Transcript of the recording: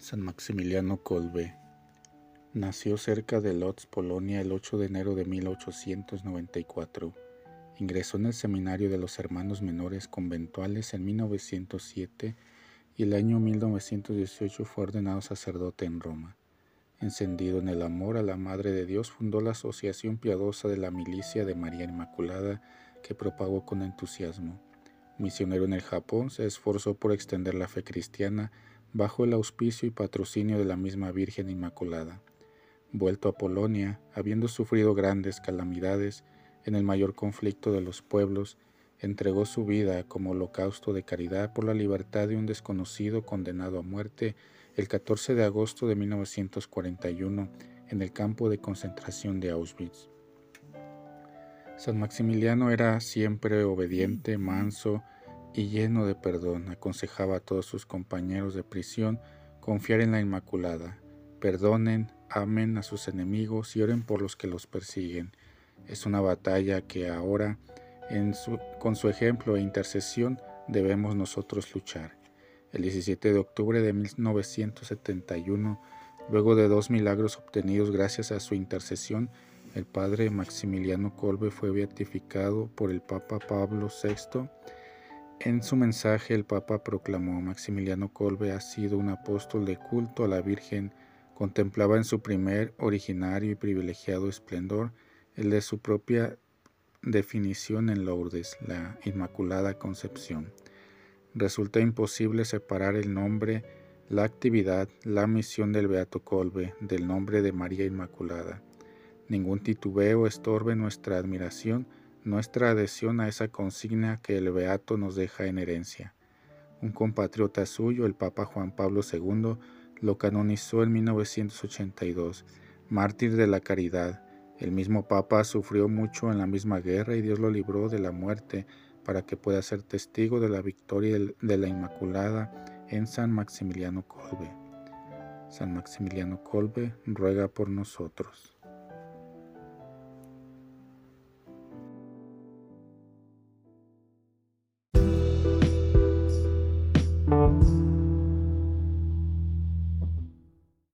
San Maximiliano Kolbe nació cerca de Lodz, Polonia, el 8 de enero de 1894. Ingresó en el seminario de los hermanos menores conventuales en 1907 y el año 1918 fue ordenado sacerdote en Roma. Encendido en el amor a la Madre de Dios, fundó la Asociación Piadosa de la Milicia de María Inmaculada que propagó con entusiasmo. Misionero en el Japón, se esforzó por extender la fe cristiana bajo el auspicio y patrocinio de la misma Virgen Inmaculada. Vuelto a Polonia, habiendo sufrido grandes calamidades en el mayor conflicto de los pueblos, entregó su vida como holocausto de caridad por la libertad de un desconocido condenado a muerte el 14 de agosto de 1941 en el campo de concentración de Auschwitz. San Maximiliano era siempre obediente, manso, y lleno de perdón, aconsejaba a todos sus compañeros de prisión confiar en la Inmaculada. Perdonen, amen a sus enemigos y oren por los que los persiguen. Es una batalla que ahora, con su ejemplo e intercesión, debemos nosotros luchar. El 17 de octubre de 1971, luego de dos milagros obtenidos gracias a su intercesión, el padre Maximiliano Kolbe fue beatificado por el Papa Pablo VI en su mensaje el Papa proclamó Maximiliano Kolbe ha sido un apóstol de culto a la Virgen, contemplaba en su primer, originario y privilegiado esplendor el de su propia definición en Lourdes, la Inmaculada Concepción. Resulta imposible separar el nombre, la actividad, la misión del Beato Kolbe del nombre de María Inmaculada. Ningún titubeo estorbe nuestra admiración nuestra adhesión a esa consigna que el Beato nos deja en herencia. Un compatriota suyo, el Papa Juan Pablo II, lo canonizó en 1982, mártir de la caridad. El mismo Papa sufrió mucho en la misma guerra y Dios lo libró de la muerte para que pueda ser testigo de la victoria de la Inmaculada en San Maximiliano Colbe. San Maximiliano Colbe ruega por nosotros.